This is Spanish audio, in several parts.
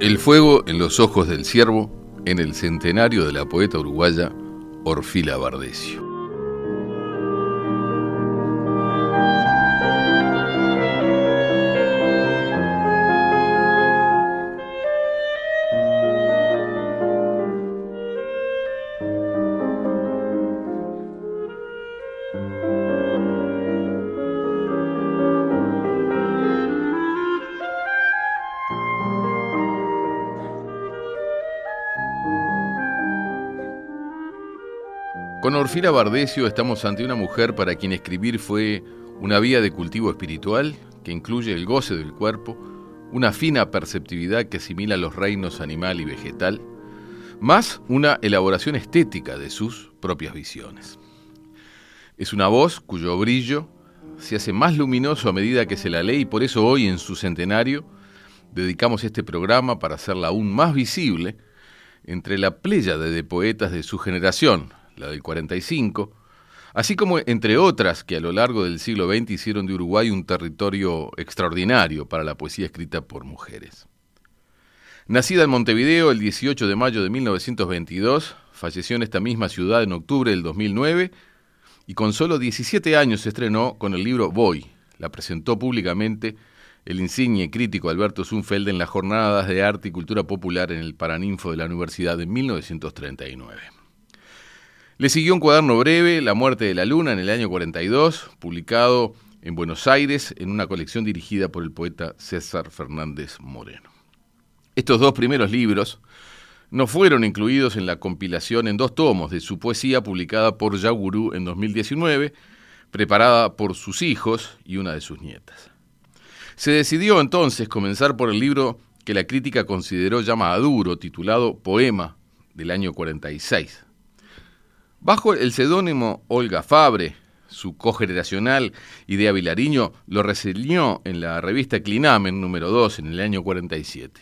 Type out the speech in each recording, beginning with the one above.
El fuego en los ojos del ciervo en el centenario de la poeta uruguaya Orfila Bardesio. Con Orfila Bardesio estamos ante una mujer para quien escribir fue una vía de cultivo espiritual que incluye el goce del cuerpo, una fina perceptividad que asimila los reinos animal y vegetal, más una elaboración estética de sus propias visiones. Es una voz cuyo brillo se hace más luminoso a medida que se la lee y por eso hoy en su centenario dedicamos este programa para hacerla aún más visible entre la pléyade de poetas de su generación, la del 45, así como entre otras que a lo largo del siglo XX hicieron de Uruguay un territorio extraordinario para la poesía escrita por mujeres. Nacida en Montevideo el 18 de mayo de 1922, falleció en esta misma ciudad en octubre del 2009 y con solo 17 años se estrenó con el libro Voy. La presentó públicamente el insigne crítico Alberto Zunfeld en las Jornadas de Arte y Cultura Popular en el Paraninfo de la Universidad en 1939. Le siguió un cuaderno breve, La muerte de la luna, en el año 42, publicado en Buenos Aires en una colección dirigida por el poeta César Fernández Moreno. Estos dos primeros libros no fueron incluidos en la compilación en dos tomos de su poesía publicada por Yagurú en 2019, preparada por sus hijos y una de sus nietas. Se decidió entonces comenzar por el libro que la crítica consideró ya maduro, titulado Poema, del año 46. Bajo el seudónimo Olga Fabre, su cogeneracional Idea Vilariño lo reseñó en la revista Clinamen número 2 en el año 47.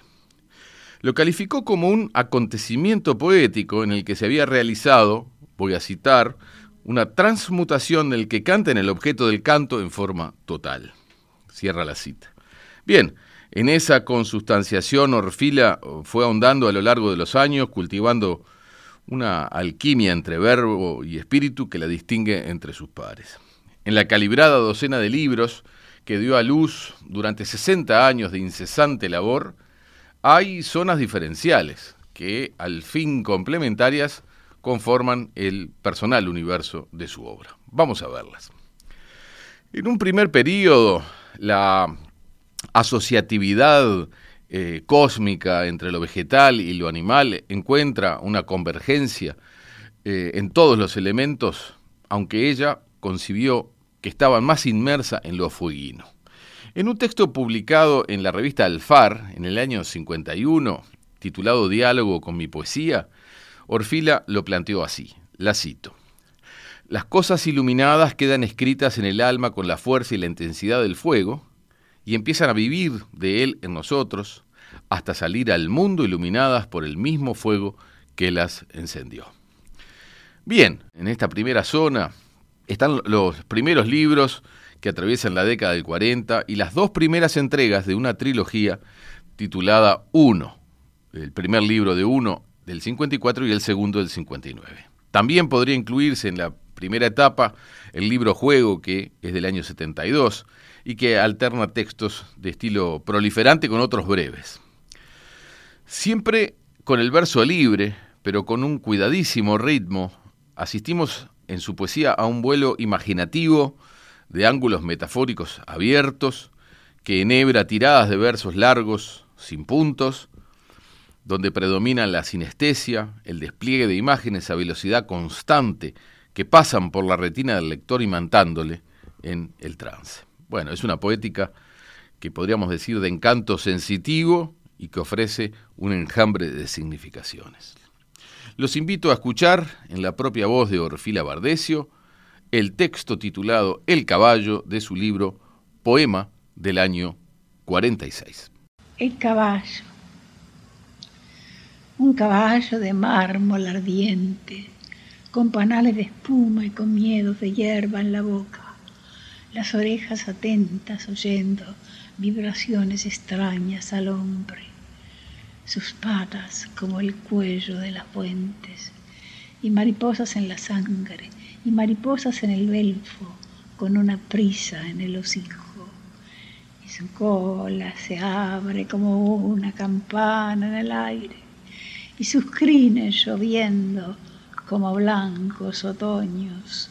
Lo calificó como un acontecimiento poético en el que se había realizado, voy a citar, una transmutación del que canta en el objeto del canto en forma total. Cierra la cita. Bien, en esa consustanciación Orfila fue ahondando a lo largo de los años, cultivando una alquimia entre verbo y espíritu que la distingue entre sus pares. En la calibrada docena de libros que dio a luz durante 60 años de incesante labor, hay zonas diferenciales que, al fin complementarias, conforman el personal universo de su obra. Vamos a verlas. En un primer periodo, la asociatividad eh, cósmica entre lo vegetal y lo animal encuentra una convergencia eh, en todos los elementos, aunque ella concibió que estaba más inmersa en lo fueguino. En un texto publicado en la revista Alfar en el año 51, titulado Diálogo con mi poesía, Orfila lo planteó así, la cito. Las cosas iluminadas quedan escritas en el alma con la fuerza y la intensidad del fuego, y empiezan a vivir de Él en nosotros hasta salir al mundo iluminadas por el mismo fuego que las encendió. Bien, en esta primera zona están los primeros libros que atraviesan la década del 40 y las dos primeras entregas de una trilogía titulada Uno, el primer libro de Uno del 54 y el segundo del 59. También podría incluirse en la primera etapa el libro Juego, que es del año 72, y que alterna textos de estilo proliferante con otros breves. Siempre con el verso libre, pero con un cuidadísimo ritmo, asistimos en su poesía a un vuelo imaginativo de ángulos metafóricos abiertos, que enhebra tiradas de versos largos, sin puntos, donde predominan la sinestesia, el despliegue de imágenes a velocidad constante que pasan por la retina del lector imantándole en el trance. Bueno, es una poética que podríamos decir de encanto sensitivo y que ofrece un enjambre de significaciones. Los invito a escuchar, en la propia voz de Orfila Bardesio, el texto titulado El caballo de su libro Poema del año 46. El caballo. Un caballo de mármol ardiente, con panales de espuma y con miedos de hierba en la boca las orejas atentas oyendo vibraciones extrañas al hombre. sus patas como el cuello de las fuentes, y mariposas en la sangre, y mariposas en el belfo, con una prisa en el hocico. Y su cola se abre como una campana en el aire, y sus crines lloviendo como blancos otoños.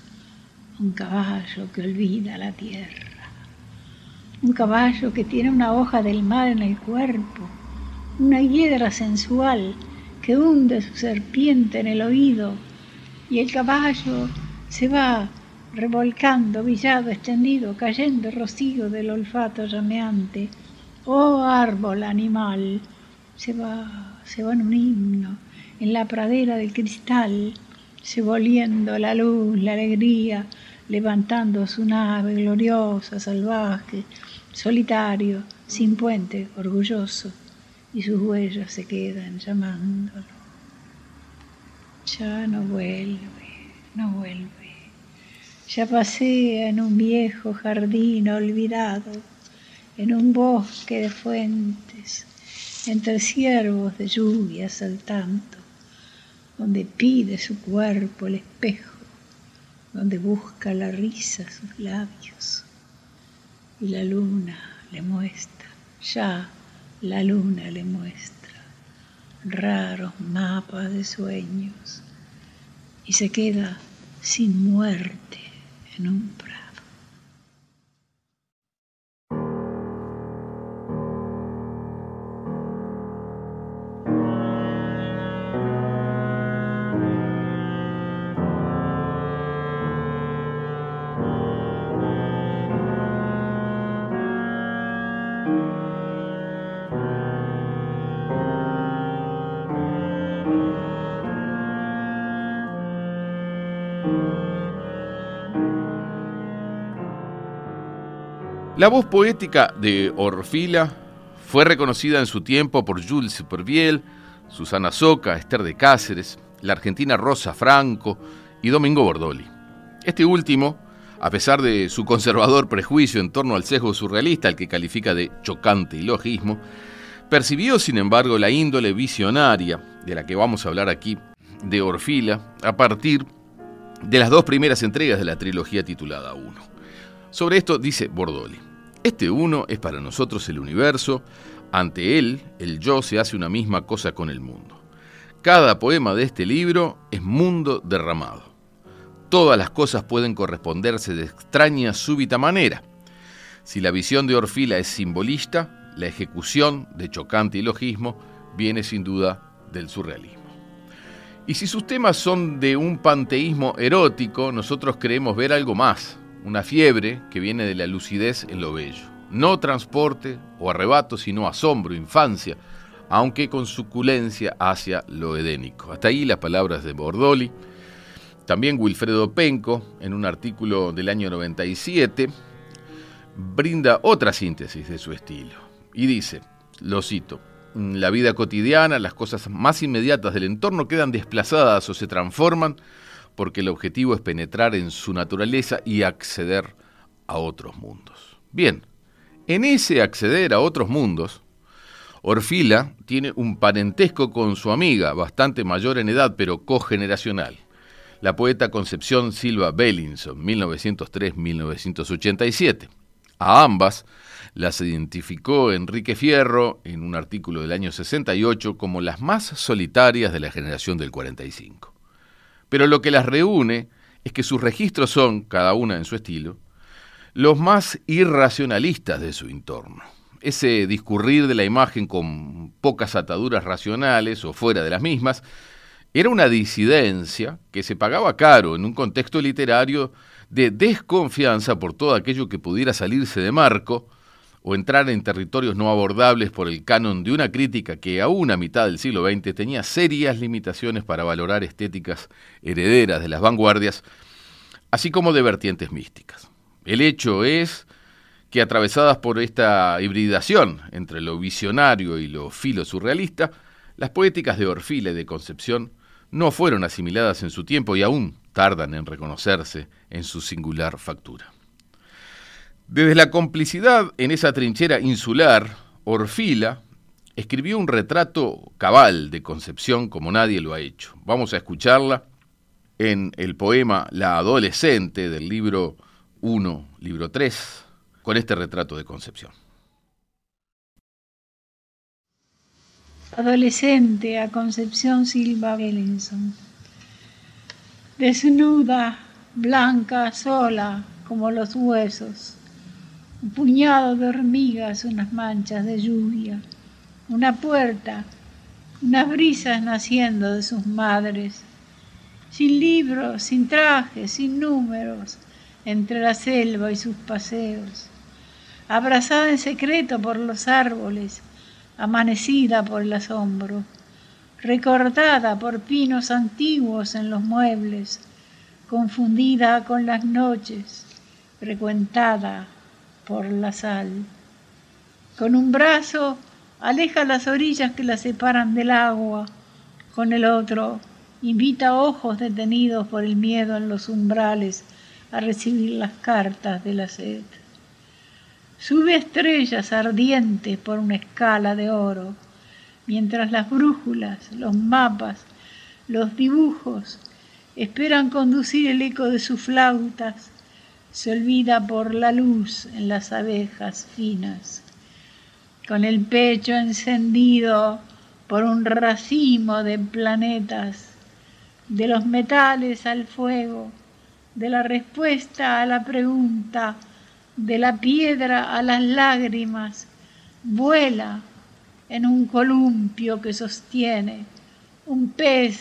Un caballo que olvida la tierra, un caballo que tiene una hoja del mar en el cuerpo, una hiedra sensual que hunde su serpiente en el oído, y el caballo se va revolcando, villado, extendido, cayendo rocío del olfato llameante. Oh árbol animal, se va, se va en un himno, en la pradera del cristal, se volviendo la luz, la alegría, levantando su nave gloriosa, salvaje, solitario, sin puente, orgulloso, y sus huellas se quedan llamándolo. Ya no vuelve, no vuelve. Ya pasea en un viejo jardín olvidado, en un bosque de fuentes, entre ciervos de lluvia saltando, donde pide su cuerpo el espejo, donde busca la risa sus labios. Y la luna le muestra, ya la luna le muestra raros mapas de sueños y se queda sin muerte en un La voz poética de Orfila fue reconocida en su tiempo por Jules Supervielle, Susana Soca, Esther de Cáceres, la argentina Rosa Franco y Domingo Bordoli. Este último, a pesar de su conservador prejuicio en torno al sesgo surrealista, al que califica de chocante ilogismo, percibió sin embargo la índole visionaria, de la que vamos a hablar aquí, de Orfila, a partir de las dos primeras entregas de la trilogía titulada Uno. Sobre esto dice Bordoli. Este uno es para nosotros el universo, ante él el yo se hace una misma cosa con el mundo. Cada poema de este libro es mundo derramado. Todas las cosas pueden corresponderse de extraña súbita manera. Si la visión de Orfila es simbolista, la ejecución de chocante ilogismo viene sin duda del surrealismo. Y si sus temas son de un panteísmo erótico, nosotros creemos ver algo más, una fiebre que viene de la lucidez en lo bello. No transporte o arrebato, sino asombro, infancia, aunque con suculencia hacia lo edénico. Hasta ahí las palabras de Bordoli. También Wilfredo Penco, en un artículo del año 97, brinda otra síntesis de su estilo. Y dice, lo cito, la vida cotidiana, las cosas más inmediatas del entorno quedan desplazadas o se transforman porque el objetivo es penetrar en su naturaleza y acceder a otros mundos. Bien, en ese acceder a otros mundos, Orfila tiene un parentesco con su amiga, bastante mayor en edad, pero cogeneracional, la poeta Concepción Silva Bellinson, 1903-1987. A ambas las identificó Enrique Fierro en un artículo del año 68 como las más solitarias de la generación del 45. Pero lo que las reúne es que sus registros son, cada una en su estilo, los más irracionalistas de su entorno. Ese discurrir de la imagen con pocas ataduras racionales o fuera de las mismas, era una disidencia que se pagaba caro en un contexto literario de desconfianza por todo aquello que pudiera salirse de marco o entrar en territorios no abordables por el canon de una crítica que aún a mitad del siglo XX tenía serias limitaciones para valorar estéticas herederas de las vanguardias, así como de vertientes místicas. El hecho es que atravesadas por esta hibridación entre lo visionario y lo filo surrealista, las poéticas de Orfila y de Concepción no fueron asimiladas en su tiempo y aún tardan en reconocerse en su singular factura. Desde la complicidad en esa trinchera insular, Orfila escribió un retrato cabal de Concepción como nadie lo ha hecho. Vamos a escucharla en el poema La adolescente del libro 1, libro 3, con este retrato de Concepción. Adolescente a Concepción Silva Bellinson. Desnuda, blanca, sola, como los huesos. Un puñado de hormigas, unas manchas de lluvia una puerta, unas brisas naciendo de sus madres, sin libros, sin trajes, sin números, entre la selva y sus paseos, abrazada en secreto por los árboles, amanecida por el asombro, recortada por pinos antiguos en los muebles, confundida con las noches, frecuentada por la sal. Con un brazo aleja las orillas que la separan del agua, con el otro invita ojos detenidos por el miedo en los umbrales a recibir las cartas de la sed. Sube estrellas ardientes por una escala de oro, mientras las brújulas, los mapas, los dibujos esperan conducir el eco de sus flautas, se olvida por la luz en las abejas finas con el pecho encendido por un racimo de planetas, de los metales al fuego, de la respuesta a la pregunta, de la piedra a las lágrimas, vuela en un columpio que sostiene un pez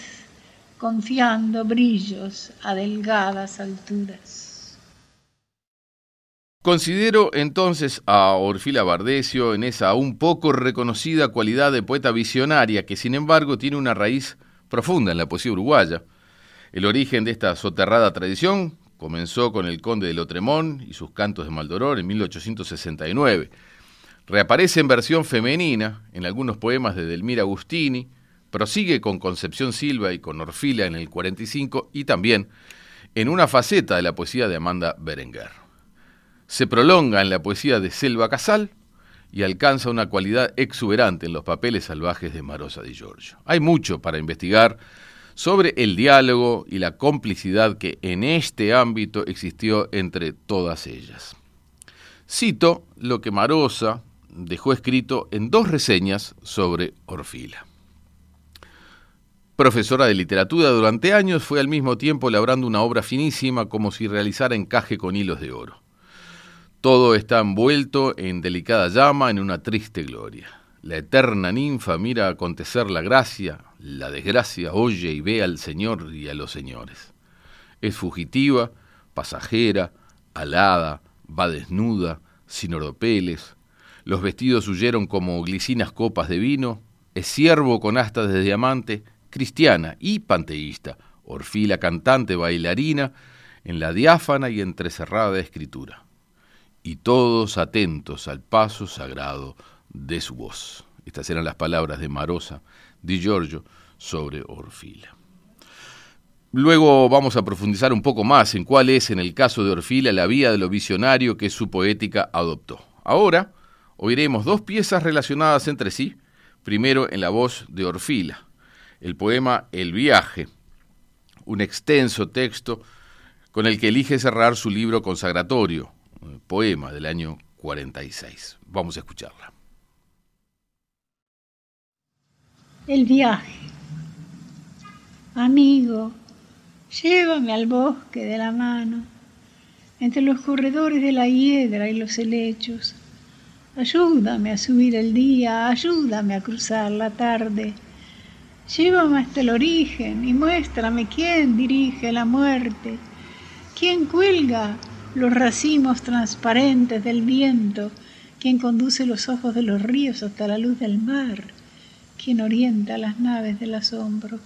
confiando brillos a delgadas alturas. Considero entonces a Orfila Bardecio en esa un poco reconocida cualidad de poeta visionaria que sin embargo tiene una raíz profunda en la poesía uruguaya. El origen de esta soterrada tradición comenzó con el conde de Lotremón y sus cantos de Maldoror en 1869. Reaparece en versión femenina en algunos poemas de Delmira Agustini, prosigue con Concepción Silva y con Orfila en el 45 y también en una faceta de la poesía de Amanda Berenguer se prolonga en la poesía de Selva Casal y alcanza una cualidad exuberante en los papeles salvajes de Marosa di Giorgio. Hay mucho para investigar sobre el diálogo y la complicidad que en este ámbito existió entre todas ellas. Cito lo que Marosa dejó escrito en dos reseñas sobre Orfila. Profesora de literatura durante años, fue al mismo tiempo labrando una obra finísima como si realizara encaje con hilos de oro. Todo está envuelto en delicada llama, en una triste gloria. La eterna ninfa mira acontecer la gracia, la desgracia oye y ve al Señor y a los señores. Es fugitiva, pasajera, alada, va desnuda, sin oropeles. Los vestidos huyeron como glicinas copas de vino. Es siervo con astas de diamante, cristiana y panteísta, orfila cantante, bailarina, en la diáfana y entrecerrada escritura y todos atentos al paso sagrado de su voz. Estas eran las palabras de Marosa di Giorgio sobre Orfila. Luego vamos a profundizar un poco más en cuál es, en el caso de Orfila, la vía de lo visionario que su poética adoptó. Ahora oiremos dos piezas relacionadas entre sí, primero en la voz de Orfila, el poema El viaje, un extenso texto con el que elige cerrar su libro consagratorio, poema del año 46. Vamos a escucharla. El viaje. Amigo, llévame al bosque de la mano, entre los corredores de la hiedra y los helechos. Ayúdame a subir el día, ayúdame a cruzar la tarde. Llévame hasta el origen y muéstrame quién dirige la muerte, quién cuelga los racimos transparentes del viento, quien conduce los ojos de los ríos hasta la luz del mar, quien orienta las naves del asombro.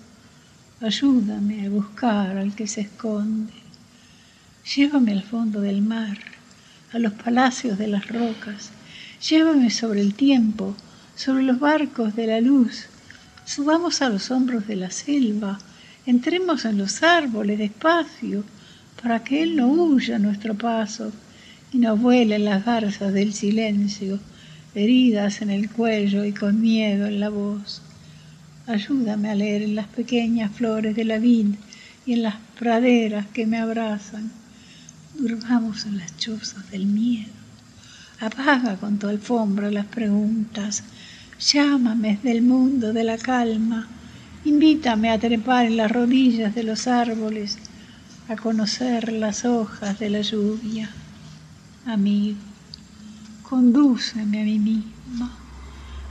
Ayúdame a buscar al que se esconde. Llévame al fondo del mar, a los palacios de las rocas. Llévame sobre el tiempo, sobre los barcos de la luz. Subamos a los hombros de la selva, entremos en los árboles despacio para que Él no huya nuestro paso y no vuele en las garzas del silencio heridas en el cuello y con miedo en la voz. Ayúdame a leer en las pequeñas flores de la vid y en las praderas que me abrazan. Durmamos en las chozas del miedo. Apaga con tu alfombra las preguntas. Llámame desde el mundo de la calma. Invítame a trepar en las rodillas de los árboles, a conocer las hojas de la lluvia. Amigo, condúceme a mí misma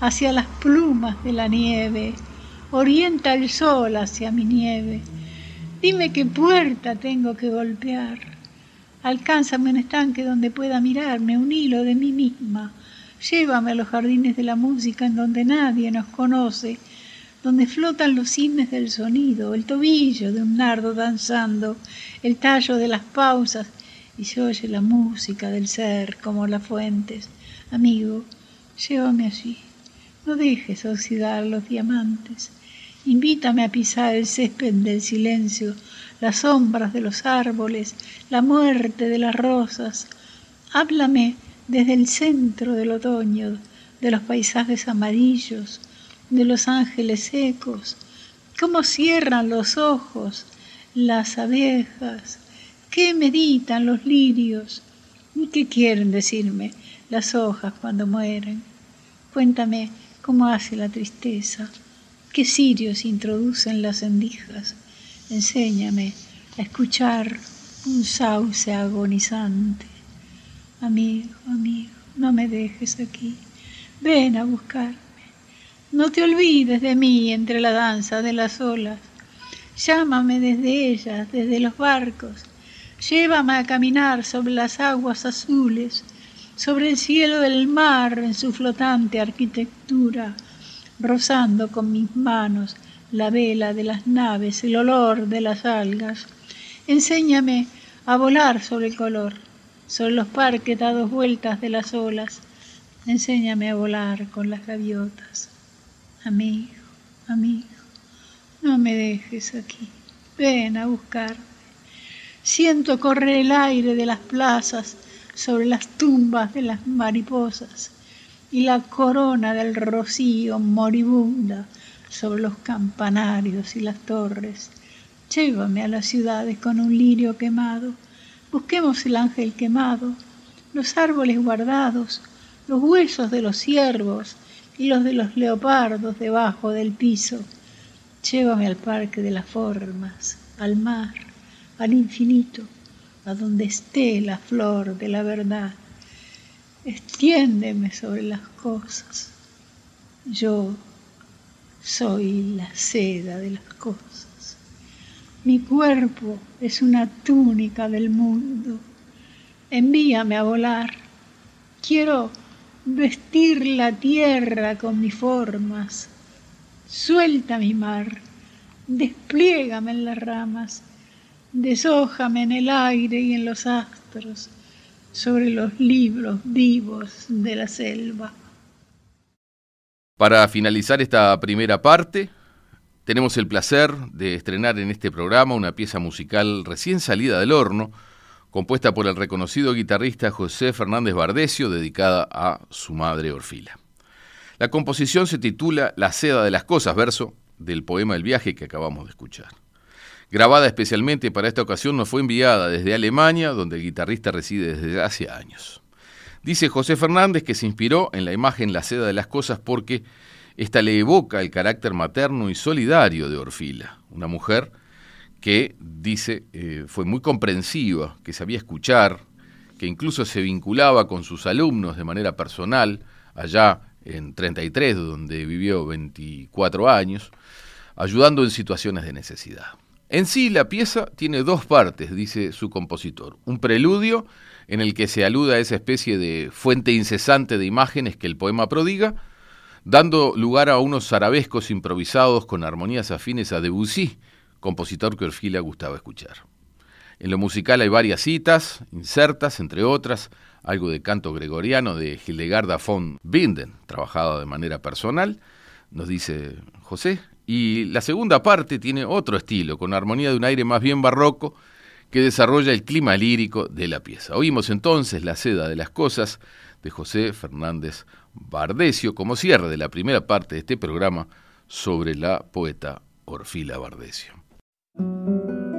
hacia las plumas de la nieve, orienta el sol hacia mi nieve. Dime qué puerta tengo que golpear. Alcánzame un estanque donde pueda mirarme, un hilo de mí misma. Llévame a los jardines de la música en donde nadie nos conoce, donde flotan los cisnes del sonido, el tobillo de un nardo danzando, el tallo de las pausas, y se oye la música del ser como las fuentes. Amigo, llévame allí, no dejes oxidar los diamantes. Invítame a pisar el césped del silencio, las sombras de los árboles, la muerte de las rosas. Háblame desde el centro del otoño, de los paisajes amarillos, de los ángeles secos, cómo cierran los ojos las abejas, qué meditan los lirios y qué quieren decirme las hojas cuando mueren. Cuéntame cómo hace la tristeza ¿Qué sirios introducen las endijas? Enséñame a escuchar un sauce agonizante. Amigo, amigo, no me dejes aquí. Ven a buscarme. No te olvides de mí entre la danza de las olas. Llámame desde ellas, desde los barcos. Llévame a caminar sobre las aguas azules, sobre el cielo del mar en su flotante arquitectura rozando con mis manos la vela de las naves, el olor de las algas. Enséñame a volar sobre el color, sobre los parques dados vueltas de las olas. Enséñame a volar con las gaviotas. Amigo, amigo, no me dejes aquí. Ven a buscarme. Siento correr el aire de las plazas sobre las tumbas de las mariposas y la corona del rocío moribunda sobre los campanarios y las torres. Llévame a las ciudades con un lirio quemado, busquemos el ángel quemado, los árboles guardados, los huesos de los ciervos y los de los leopardos debajo del piso. Llévame al parque de las formas, al mar, al infinito, a donde esté la flor de la verdad extiéndeme sobre las cosas. Yo soy la seda de las cosas. Mi cuerpo es una túnica del mundo. Envíame a volar. Quiero vestir la tierra con mis formas. Suelta mi mar, despliégame en las ramas, deshójame en el aire y en los astros sobre los libros vivos de la selva. Para finalizar esta primera parte, tenemos el placer de estrenar en este programa una pieza musical recién salida del horno, compuesta por el reconocido guitarrista José Fernández Bardesio, dedicada a su madre Orfila. La composición se titula La seda de las cosas, verso del poema El viaje que acabamos de escuchar grabada especialmente para esta ocasión, nos fue enviada desde Alemania, donde el guitarrista reside desde hace años. Dice José Fernández que se inspiró en la imagen La seda de las cosas porque esta le evoca el carácter materno y solidario de Orfila, una mujer que, dice, eh, fue muy comprensiva, que sabía escuchar, que incluso se vinculaba con sus alumnos de manera personal, allá en 33, donde vivió 24 años, ayudando en situaciones de necesidad. En sí, la pieza tiene dos partes, dice su compositor. Un preludio, en el que se aluda a esa especie de fuente incesante de imágenes que el poema prodiga, dando lugar a unos arabescos improvisados con armonías afines a Debussy, compositor que Orfila gustaba escuchar. En lo musical hay varias citas, insertas, entre otras, algo de canto gregoriano de Hildegarda von Binden, trabajada de manera personal, nos dice José. Y la segunda parte tiene otro estilo, con armonía de un aire más bien barroco, que desarrolla el clima lírico de la pieza. Oímos entonces La seda de las cosas de José Fernández Bardesio como cierre de la primera parte de este programa sobre la poeta Orfila Bardesio. Música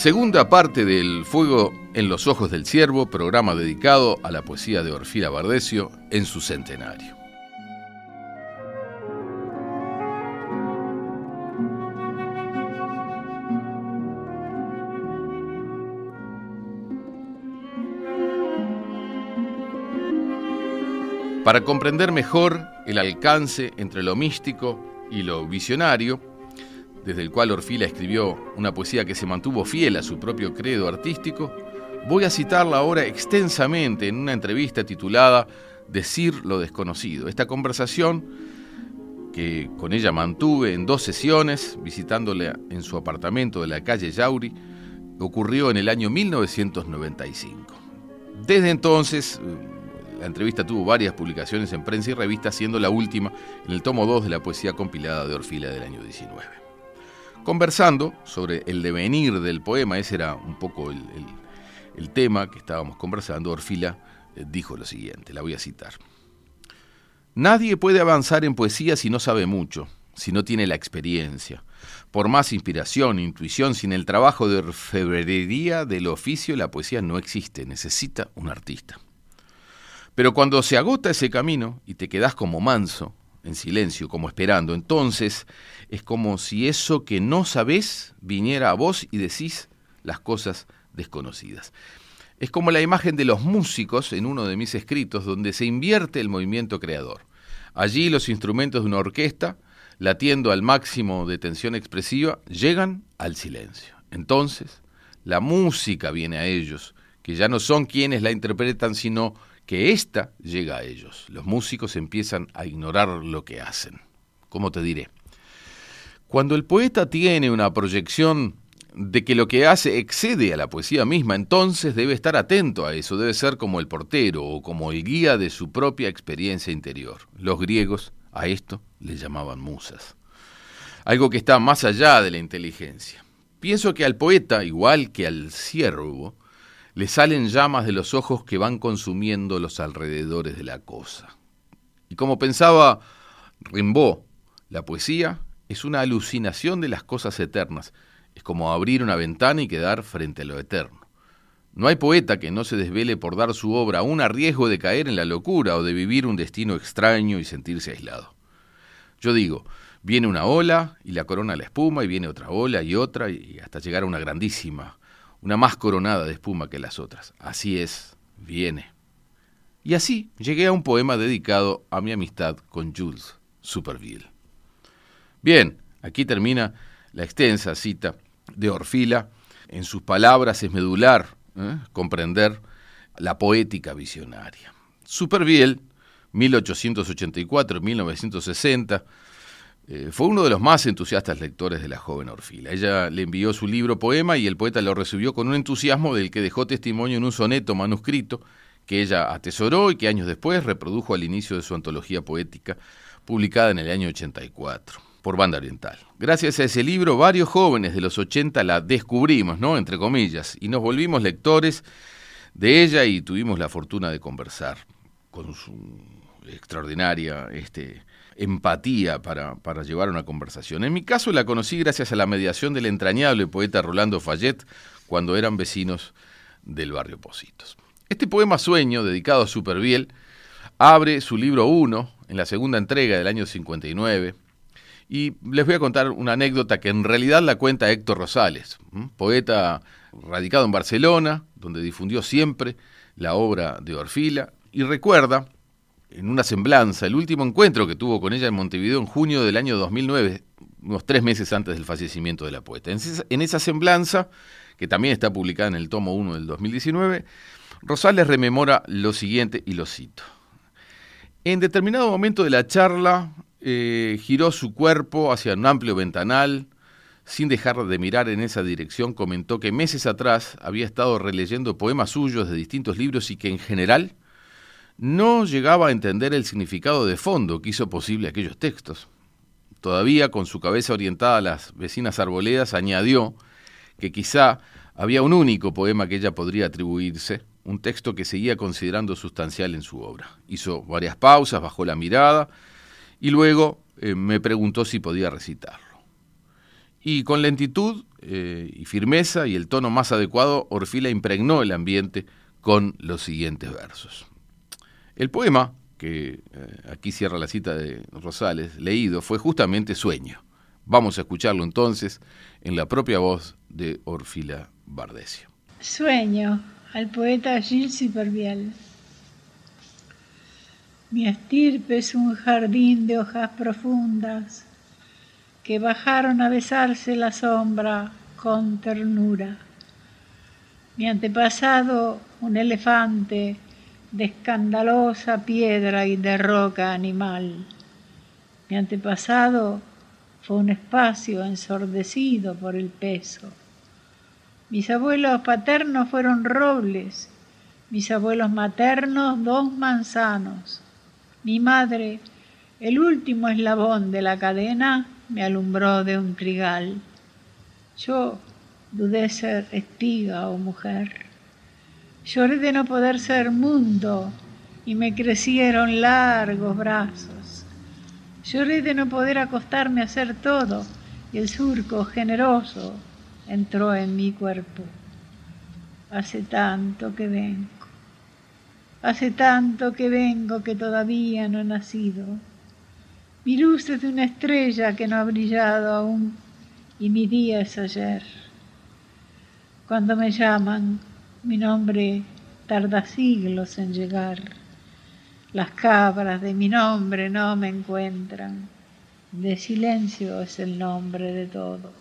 Segunda parte del Fuego en los Ojos del Ciervo, programa dedicado a la poesía de Orfila Bardesio en su centenario. Para comprender mejor el alcance entre lo místico y lo visionario, desde el cual Orfila escribió una poesía que se mantuvo fiel a su propio credo artístico, voy a citarla ahora extensamente en una entrevista titulada Decir lo desconocido. Esta conversación que con ella mantuve en dos sesiones, visitándole en su apartamento de la calle Yauri, ocurrió en el año 1995. Desde entonces, la entrevista tuvo varias publicaciones en prensa y revista, siendo la última en el tomo 2 de la poesía compilada de Orfila del año 19. Conversando sobre el devenir del poema, ese era un poco el, tema que estábamos conversando, Orfila eh, dijo lo siguiente, la voy a citar. Nadie puede avanzar en poesía si no sabe mucho, si no tiene la experiencia. Por más inspiración, intuición, sin el trabajo de orfebrería del oficio, la poesía no existe, necesita un artista. Pero cuando se agota ese camino y te quedas como manso, en silencio, como esperando, entonces es como si eso que no sabés viniera a vos y decís las cosas desconocidas. Es como la imagen de los músicos en uno de mis escritos, donde se invierte el movimiento creador. Allí los instrumentos de una orquesta, latiendo al máximo de tensión expresiva, llegan al silencio. Entonces, la música viene a ellos, que ya no son quienes la interpretan, sino que ésta llega a ellos. Los músicos empiezan a ignorar lo que hacen. ¿Cómo te diré? Cuando el poeta tiene una proyección de que lo que hace excede a la poesía misma, entonces debe estar atento a eso, debe ser como el portero o como el guía de su propia experiencia interior. Los griegos a esto le llamaban musas. Algo que está más allá de la inteligencia. Pienso que al poeta, igual que al ciervo, le salen llamas de los ojos que van consumiendo los alrededores de la cosa. Y como pensaba Rimbaud, la poesía es una alucinación de las cosas eternas. Es como abrir una ventana y quedar frente a lo eterno. No hay poeta que no se desvele por dar su obra aún a riesgo de caer en la locura o de vivir un destino extraño y sentirse aislado. Yo digo, viene una ola y la corona la espuma y viene otra ola y otra y hasta llegar a una grandísima una más coronada de espuma que las otras. Así es, viene. Y así llegué a un poema dedicado a mi amistad con Jules Superville. Bien, aquí termina la extensa cita de Orfila. En sus palabras es medular ¿eh? comprender la poética visionaria. Superville, 1884-1960, eh, fue uno de los más entusiastas lectores de la joven Orfila. Ella le envió su libro poema y el poeta lo recibió con un entusiasmo del que dejó testimonio en un soneto manuscrito que ella atesoró y que años después reprodujo al inicio de su antología poética, publicada en el año 84 por Banda Oriental. Gracias a ese libro, varios jóvenes de los 80 la descubrimos, ¿no? Entre comillas, y nos volvimos lectores de ella y tuvimos la fortuna de conversar con su extraordinaria este, empatía para, para llevar una conversación. En mi caso la conocí gracias a la mediación del entrañable poeta Rolando Fayette cuando eran vecinos del barrio Positos. Este poema Sueño, dedicado a Superviel, abre su libro 1 en la segunda entrega del año 59 y les voy a contar una anécdota que en realidad la cuenta Héctor Rosales, poeta radicado en Barcelona, donde difundió siempre la obra de Orfila, y recuerda en una semblanza, el último encuentro que tuvo con ella en Montevideo en junio del año 2009, unos tres meses antes del fallecimiento de la poeta. En esa, semblanza, que también está publicada en el tomo 1 del 2019, Rosales rememora lo siguiente y lo cito. En determinado momento de la charla, eh, giró su cuerpo hacia un amplio ventanal, sin dejar de mirar en esa dirección, comentó que meses atrás había estado releyendo poemas suyos de distintos libros y que en general no llegaba a entender el significado de fondo que hizo posible aquellos textos. Todavía con su cabeza orientada a las vecinas arboledas, añadió que quizá había un único poema que ella podría atribuirse, un texto que seguía considerando sustancial en su obra. Hizo varias pausas, bajó la mirada y luego eh, me preguntó si podía recitarlo. Y con lentitud eh, y firmeza y el tono más adecuado, Orfila impregnó el ambiente con los siguientes versos. El poema, que eh, aquí cierra la cita de Rosales, leído, fue justamente Sueño. Vamos a escucharlo entonces en la propia voz de Orfila Bardesio. Sueño al poeta Gilles Superviel. Mi estirpe es un jardín de hojas profundas que bajaron a besarse la sombra con ternura. Mi antepasado, un elefante de escandalosa piedra y de roca animal. Mi antepasado fue un espacio ensordecido por el peso. Mis abuelos paternos fueron robles, mis abuelos maternos dos manzanos. Mi madre, el último eslabón de la cadena, me alumbró de un trigal. Yo dudé ser espiga o mujer. Lloré de no poder ser mundo y me crecieron largos brazos. Lloré de no poder acostarme a hacer todo y el surco generoso entró en mi cuerpo. Hace tanto que vengo, hace tanto que vengo que todavía no he nacido. Mi luz es de una estrella que no ha brillado aún y mi día es ayer. Cuando me llaman, mi nombre tarda siglos en llegar. Las cabras de mi nombre no me encuentran. De silencio es el nombre de todo.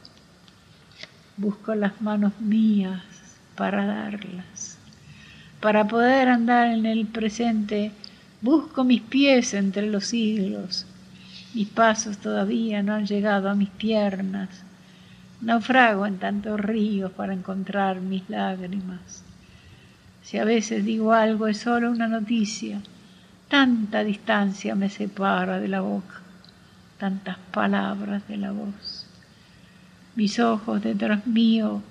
Busco las manos mías para darlas. Para poder andar en el presente, busco mis pies entre los siglos mis pasos todavía no han llegado a mis piernas. Naufrago en tantos ríos para encontrar mis lágrimas. Si a veces digo algo es solo una noticia. Tanta distancia me separa de la boca, tantas palabras de la voz. Mis ojos detrás mío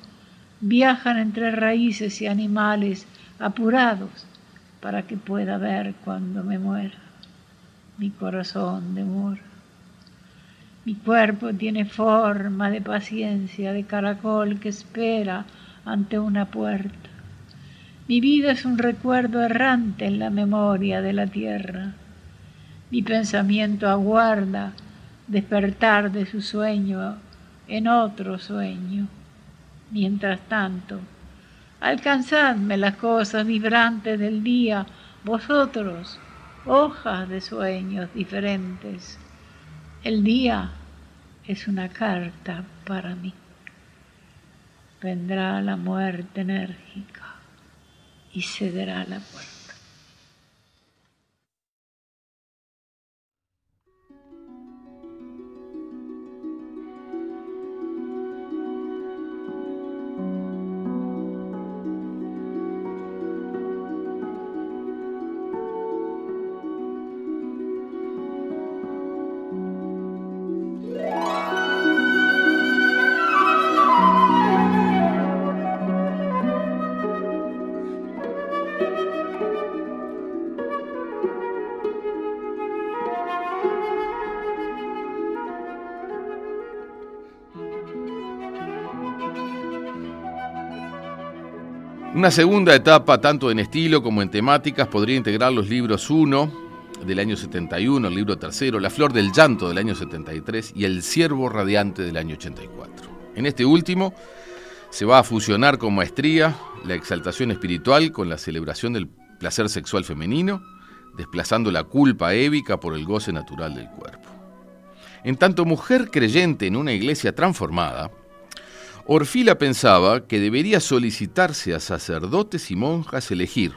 viajan entre raíces y animales apurados para que pueda ver cuando me muera. Mi corazón demora. Mi cuerpo tiene forma de paciencia, de caracol que espera ante una puerta. Mi vida es un recuerdo errante en la memoria de la tierra. Mi pensamiento aguarda despertar de su sueño en otro sueño. Mientras tanto, alcanzadme las cosas vibrantes del día, vosotros, hojas de sueños diferentes. El día es una carta para mí. Vendrá la muerte enérgica y cederá la puerta. Una segunda etapa, tanto en estilo como en temáticas, podría integrar los libros 1 del año 71, el libro tercero, La Flor del Llanto del año 73 y El Ciervo Radiante del año 84. En este último se va a fusionar con maestría la exaltación espiritual con la celebración del placer sexual femenino, desplazando la culpa évica por el goce natural del cuerpo. En tanto mujer creyente en una iglesia transformada, Orfila pensaba que debería solicitarse a sacerdotes y monjas elegir,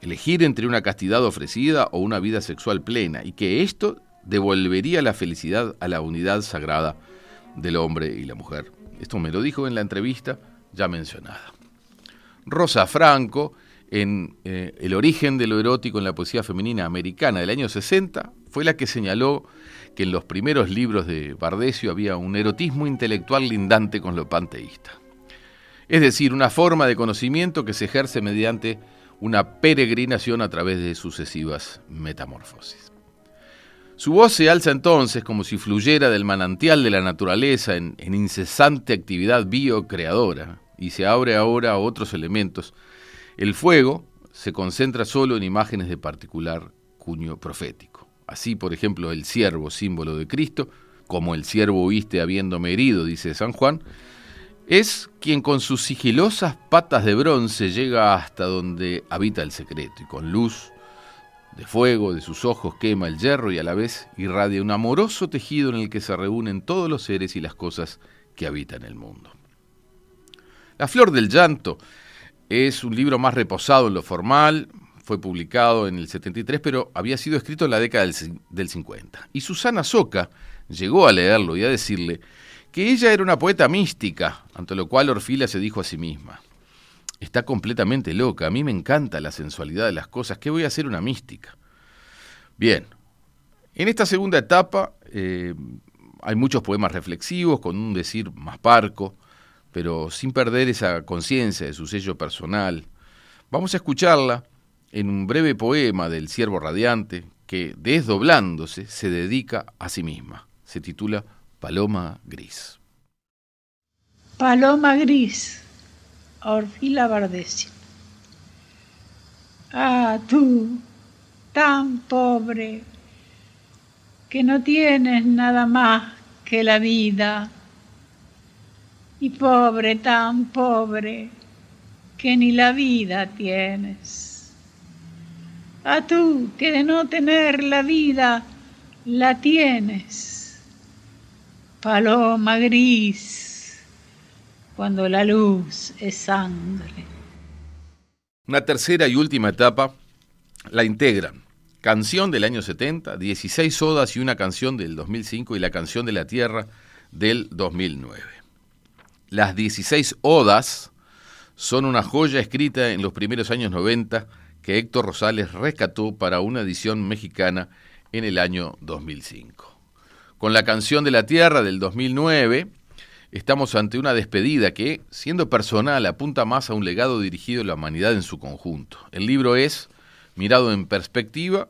elegir entre una castidad ofrecida o una vida sexual plena, y que esto devolvería la felicidad a la unidad sagrada del hombre y la mujer. Esto me lo dijo en la entrevista ya mencionada. Rosa Franco, en eh, El origen de lo erótico en la poesía femenina americana del año 60, fue la que señaló que en los primeros libros de Bardesio había un erotismo intelectual lindante con lo panteísta. Es decir, una forma de conocimiento que se ejerce mediante una peregrinación a través de sucesivas metamorfosis. Su voz se alza entonces como si fluyera del manantial de la naturaleza en, en incesante actividad biocreadora y se abre ahora a otros elementos. El fuego se concentra solo en imágenes de particular cuño profético. Así, por ejemplo, el siervo, símbolo de Cristo, como el siervo oíste habiéndome herido, dice San Juan, es quien con sus sigilosas patas de bronce llega hasta donde habita el secreto y con luz de fuego de sus ojos quema el hierro y a la vez irradia un amoroso tejido en el que se reúnen todos los seres y las cosas que habitan el mundo. La Flor del Llanto es un libro más reposado en lo formal, fue publicado en el 73, pero había sido escrito en la década del, 50. Y Susana Soca llegó a leerlo y a decirle que ella era una poeta mística, ante lo cual Orfila se dijo a sí misma, está completamente loca, a mí me encanta la sensualidad de las cosas, ¿qué voy a hacer una mística? Bien, en esta segunda etapa eh, hay muchos poemas reflexivos, con un decir más parco, pero sin perder esa conciencia de su sello personal. Vamos a escucharla en un breve poema del Siervo Radiante que, desdoblándose, se dedica a sí misma. Se titula Paloma Gris. Paloma Gris, Orfila Bardesi. Ah, tú, tan pobre, que no tienes nada más que la vida y pobre, tan pobre, que ni la vida tienes. A tú, que de no tener la vida, la tienes. Paloma gris, cuando la luz es sangre. Una tercera y última etapa la integran. Canción del año 70, 16 odas y una canción del 2005 y la canción de la Tierra del 2009. Las 16 odas son una joya escrita en los primeros años 90 que Héctor Rosales rescató para una edición mexicana en el año 2005. Con la canción de la Tierra del 2009, estamos ante una despedida que, siendo personal, apunta más a un legado dirigido a la humanidad en su conjunto. El libro es, mirado en perspectiva,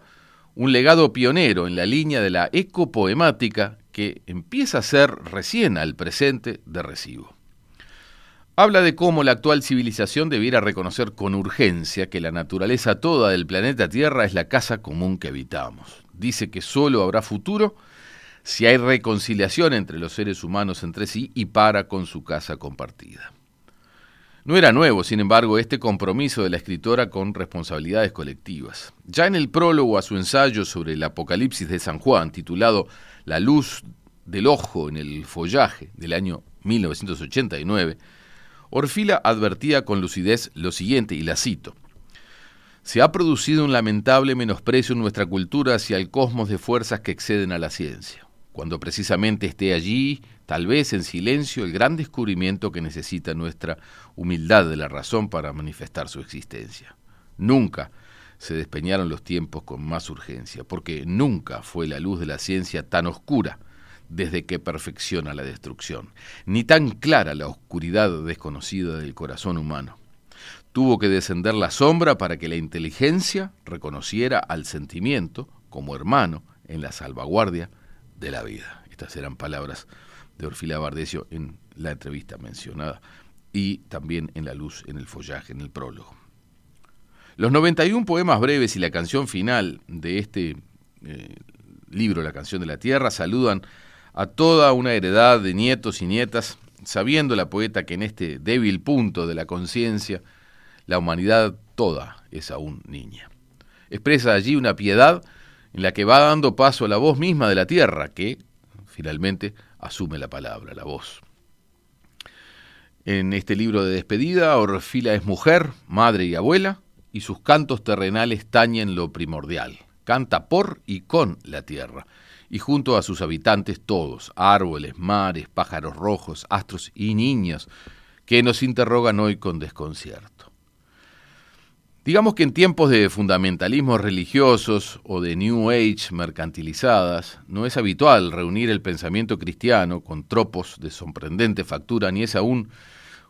un legado pionero en la línea de la ecopoemática que empieza a ser recién al presente de recibo. Habla de cómo la actual civilización debiera reconocer con urgencia que la naturaleza toda del planeta Tierra es la casa común que habitamos. Dice que solo habrá futuro si hay reconciliación entre los seres humanos entre sí y para con su casa compartida. No era nuevo, sin embargo, este compromiso de la escritora con responsabilidades colectivas. Ya en el prólogo a su ensayo sobre el Apocalipsis de San Juan, titulado La luz del ojo en el follaje del año 1989, Orfila advertía con lucidez lo siguiente, y la cito. Se ha producido un lamentable menosprecio en nuestra cultura hacia el cosmos de fuerzas que exceden a la ciencia, cuando precisamente esté allí, tal vez en silencio, el gran descubrimiento que necesita nuestra humildad de la razón para manifestar su existencia. Nunca se despeñaron los tiempos con más urgencia, porque nunca fue la luz de la ciencia tan oscura desde que perfecciona la destrucción, ni tan clara la oscuridad desconocida del corazón humano. Tuvo que descender la sombra para que la inteligencia reconociera al sentimiento como hermano en la salvaguardia de la vida. Estas eran palabras de Orfila Bardesio en la entrevista mencionada y también en La luz en el follaje, en el prólogo. Los 91 poemas breves y la canción final de este eh, libro, La canción de la tierra, saludan a toda una heredad de nietos y nietas, sabiendo la poeta que en este débil punto de la conciencia, la humanidad toda es aún niña. Expresa allí una piedad en la que va dando paso a la voz misma de la tierra, que finalmente asume la palabra, la voz. En este libro de despedida, Orfila es mujer, madre y abuela, y sus cantos terrenales tañen lo primordial. Canta por y con la tierra y junto a sus habitantes todos, árboles, mares, pájaros rojos, astros y niños, que nos interrogan hoy con desconcierto. Digamos que en tiempos de fundamentalismos religiosos o de New Age mercantilizadas, no es habitual reunir el pensamiento cristiano con tropos de sorprendente factura, ni es aún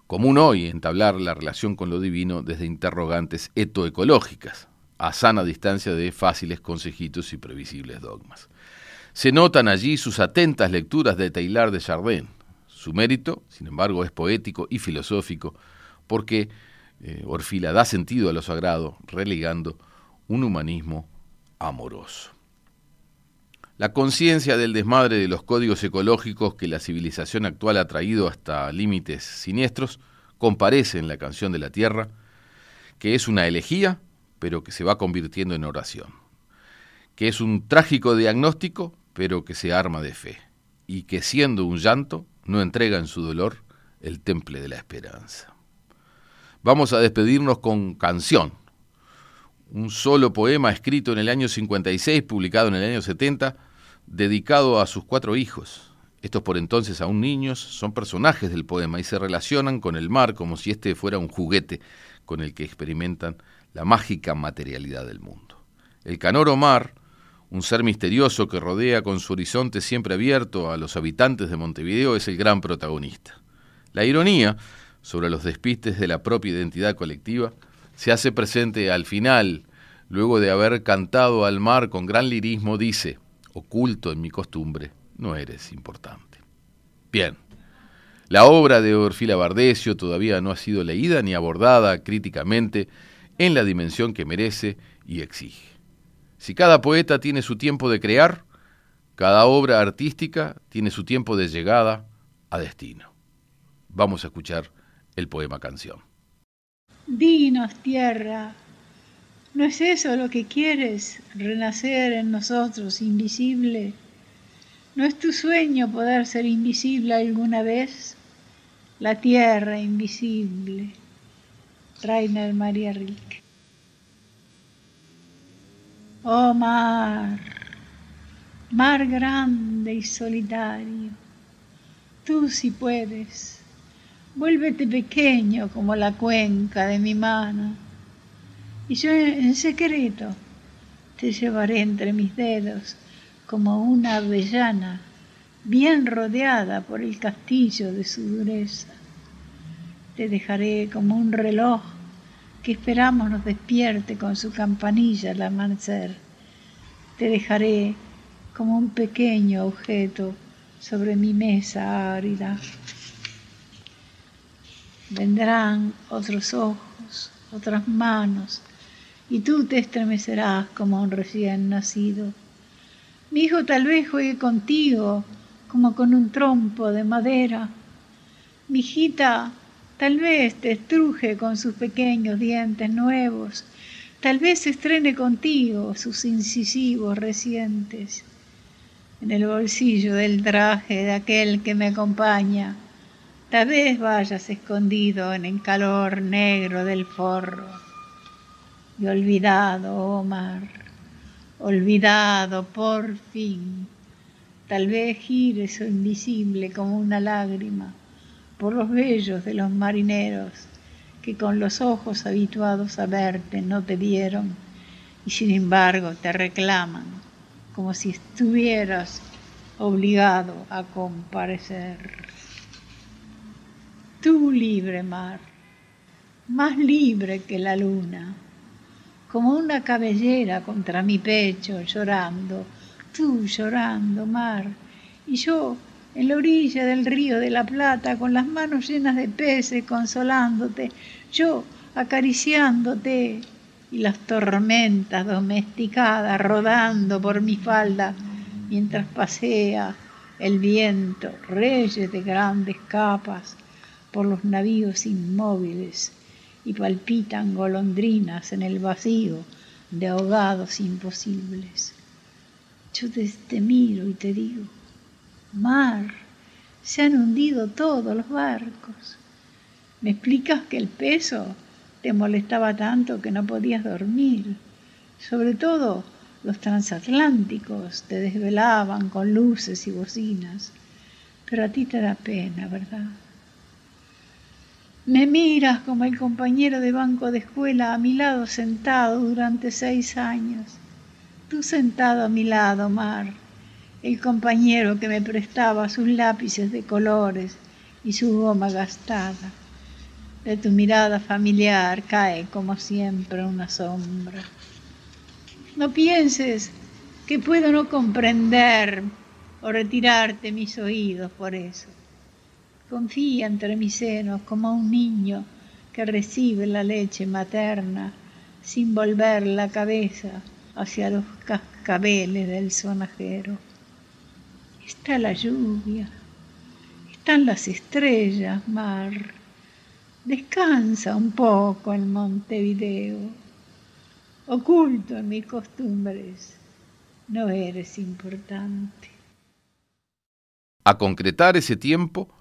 común hoy entablar la relación con lo divino desde interrogantes etoecológicas. a sana distancia de fáciles consejitos y previsibles dogmas. Se notan allí sus atentas lecturas de Taylor de Chardin. Su mérito, sin embargo, es poético y filosófico, porque eh, Orfila da sentido a lo sagrado, relegando un humanismo amoroso. La conciencia del desmadre de los códigos ecológicos que la civilización actual ha traído hasta límites siniestros comparece en la canción de la Tierra, que es una elegía, pero que se va convirtiendo en oración, que es un trágico diagnóstico, pero que se arma de fe, y que siendo un llanto, no entrega en su dolor el temple de la esperanza. Vamos a despedirnos con canción, un solo poema escrito en el año 56, publicado en el año 70, dedicado a sus cuatro hijos. Estos por entonces aún niños son personajes del poema y se relacionan con el mar como si este fuera un juguete con el que experimentan la mágica materialidad del mundo. El canoro mar, un ser misterioso que rodea con su horizonte siempre abierto a los habitantes de Montevideo, es el gran protagonista. La ironía sobre los despistes de la propia identidad colectiva se hace presente al final, luego de haber cantado al mar con gran lirismo, dice, oculto en mi costumbre, no eres importante. Bien, la obra de Orfila Bardesio todavía no ha sido leída ni abordada críticamente en la dimensión que merece y exige. Si cada poeta tiene su tiempo de crear, cada obra artística tiene su tiempo de llegada a destino. Vamos a escuchar el poema canción. Dinos, tierra, ¿No es eso lo que quieres, renacer en nosotros invisible? ¿No es tu sueño poder ser invisible alguna vez? La tierra invisible. Rainer María Rilke. Oh mar, mar grande y solitario, tú si puedes, vuélvete pequeño como la cuenca de mi mano y yo en secreto te llevaré entre mis dedos como una avellana bien rodeada por el castillo de su dureza. Te dejaré como un reloj que esperamos nos despierte con su campanilla al amanecer. Te dejaré como un pequeño objeto sobre mi mesa árida. Vendrán otros ojos, otras manos, y tú te estremecerás como un recién nacido. Mi hijo tal vez juegue contigo como con un trompo de madera. Mi hijita tal vez te estruje con sus pequeños dientes nuevos, tal vez estrene contigo sus incisivos recientes. En el bolsillo del traje de aquel que me acompaña, tal vez vayas escondido en el calor negro del forro y olvidado, Omar, olvidado por fin. Tal vez gires invisible como una lágrima por los vellos de los marineros que con los ojos habituados a verte no te vieron y sin embargo te reclaman como si estuvieras obligado a comparecer. Tú libre mar, más libre que la luna como una cabellera contra mi pecho, llorando, tú llorando, mar, y yo en la orilla del río de la Plata, con las manos llenas de peces, consolándote, yo acariciándote, y las tormentas domesticadas rodando por mi falda, mientras pasea el viento, reyes de grandes capas, por los navíos inmóviles y palpitan golondrinas en el vacío de ahogados imposibles. Yo te, miro y te digo, mar, se han hundido todos los barcos. ¿Me explicas que el peso te molestaba tanto que no podías dormir? Sobre todo los transatlánticos te desvelaban con luces y bocinas. Pero a ti te da pena, ¿verdad? Me miras como el compañero de banco de escuela a mi lado sentado durante seis años. Tú sentado a mi lado, Mar, el compañero que me prestaba sus lápices de colores y su goma gastada. De tu mirada familiar cae como siempre una sombra. No pienses que puedo no comprender o retirarte mis oídos por eso. Confía entre mis senos como un niño que recibe la leche materna sin volver la cabeza hacia los cascabeles del sonajero. Está la lluvia, están las estrellas, mar. Descansa un poco en Montevideo oculto en mis costumbres, no eres importante. A concretar ese tiempo,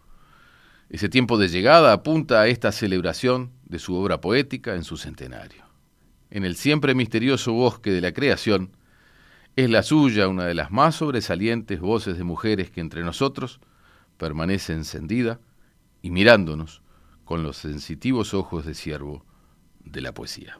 ese tiempo de llegada apunta a esta celebración de su obra poética en su centenario. En el siempre misterioso bosque de la creación, es la suya una de las más sobresalientes voces de mujeres que entre nosotros permanece encendida y mirándonos con los sensitivos ojos de siervo de la poesía.